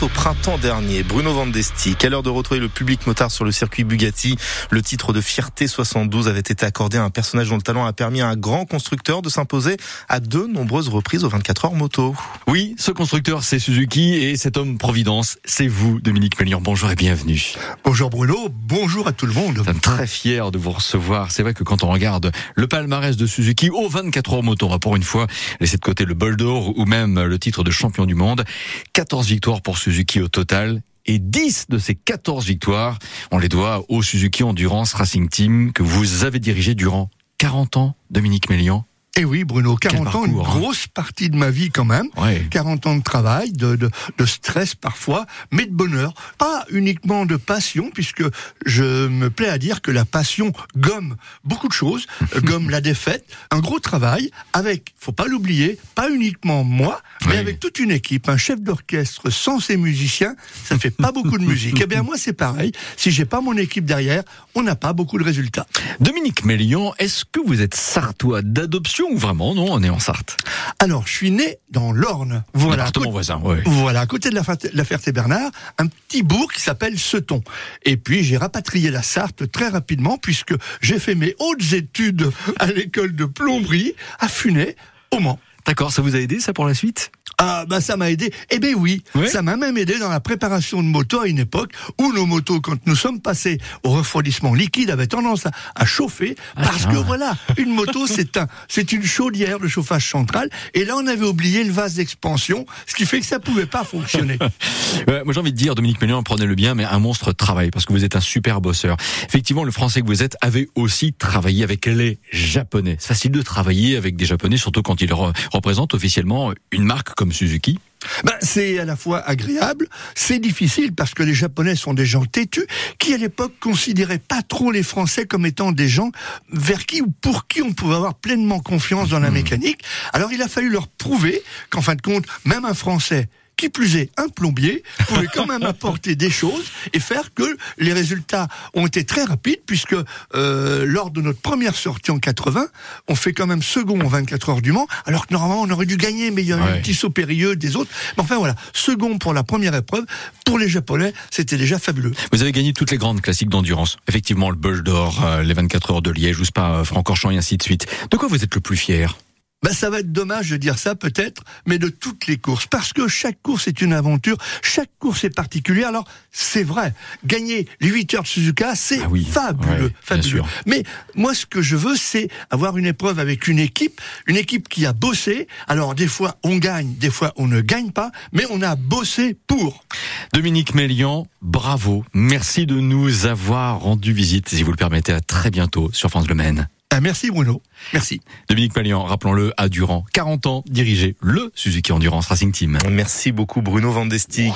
Au printemps dernier, Bruno Vandesti, quelle heure de retrouver le public motard sur le circuit Bugatti? Le titre de Fierté 72 avait été accordé à un personnage dont le talent a permis à un grand constructeur de s'imposer à de nombreuses reprises aux 24 heures moto. Oui, ce constructeur c'est Suzuki et cet homme Providence, c'est vous, Dominique Mélian. Bonjour et bienvenue. Bonjour Bruno, bonjour à tout le monde. Nous sommes très fiers de vous recevoir. C'est vrai que quand on regarde le palmarès de Suzuki aux 24 heures moto, on va pour une fois laisser de côté le bol d'or ou même le titre de champion du monde. 14 victoires pour Suzuki Suzuki au total et 10 de ces 14 victoires, on les doit au Suzuki Endurance Racing Team que vous avez dirigé durant 40 ans, Dominique Mélian. Eh oui, Bruno, 40 ans, une hein. grosse partie de ma vie quand même. 40 ans de travail, de, de, de, stress parfois, mais de bonheur. Pas uniquement de passion, puisque je me plais à dire que la passion gomme beaucoup de choses, gomme la défaite. Un gros travail avec, faut pas l'oublier, pas uniquement moi, mais avec toute une équipe. Un chef d'orchestre sans ses musiciens, ça fait pas beaucoup de musique. Eh bien, moi, c'est pareil. Si j'ai pas mon équipe derrière, on n'a pas beaucoup de résultats. Dominique Mélion, est-ce que vous êtes sartois d'adoption vraiment Non, on est en Sarthe. Alors, je suis né dans l'Orne. Voilà. Département voisin. Voilà, à côté de la, la Ferté-Bernard, un petit bourg qui s'appelle Seton. Et puis, j'ai rapatrié la Sarthe très rapidement puisque j'ai fait mes hautes études à l'école de plomberie à Funay, au Mans. D'accord, ça vous a aidé ça pour la suite ah bah ça m'a aidé. Eh ben oui, ça m'a même aidé dans la préparation de moto à une époque où nos motos, quand nous sommes passés au refroidissement liquide, avaient tendance à, chauffer ah, parce que voilà, une moto c'est un, c'est une chaudière de chauffage central et là on avait oublié le vase d'expansion, ce qui fait que ça pouvait pas fonctionner. moi j'ai envie de dire, Dominique Mélian, prenez le bien, mais un monstre travail parce que vous êtes un super bosseur. Effectivement, le Français que vous êtes avait aussi travaillé avec les Japonais. C'est facile de travailler avec des Japonais, surtout quand ils représentent officiellement une marque comme Suzuki ben, c'est à la fois agréable, c'est difficile parce que les Japonais sont des gens têtus qui à l'époque considéraient pas trop les Français comme étant des gens vers qui ou pour qui on pouvait avoir pleinement confiance dans la hmm. mécanique. Alors il a fallu leur prouver qu'en fin de compte, même un Français qui plus est, un plombier pouvait quand même apporter des choses et faire que les résultats ont été très rapides puisque euh, lors de notre première sortie en 80, on fait quand même second en 24 heures du Mans, alors que normalement on aurait dû gagner, mais il y a un petit saut périlleux des autres. Mais enfin voilà, second pour la première épreuve, pour les Japonais, c'était déjà fabuleux. Vous avez gagné toutes les grandes classiques d'endurance. Effectivement, le Bol d'Or, euh, les 24 heures de Liège, ou pas euh, et ainsi de suite. De quoi vous êtes le plus fier? Ben, ça va être dommage de dire ça peut-être, mais de toutes les courses, parce que chaque course est une aventure, chaque course est particulière. Alors c'est vrai, gagner les 8 heures de Suzuka, c'est ah fabuleux, fabuleux. Mais moi, ce que je veux, c'est avoir une épreuve avec une équipe, une équipe qui a bossé. Alors des fois on gagne, des fois on ne gagne pas, mais on a bossé pour. Dominique Mélian, bravo, merci de nous avoir rendu visite, si vous le permettez, à très bientôt sur France Le Maine. Ah, merci Bruno. Merci. Dominique Malian, rappelons-le, a durant 40 ans dirigé le Suzuki Endurance Racing Team. Merci beaucoup Bruno Vandesti.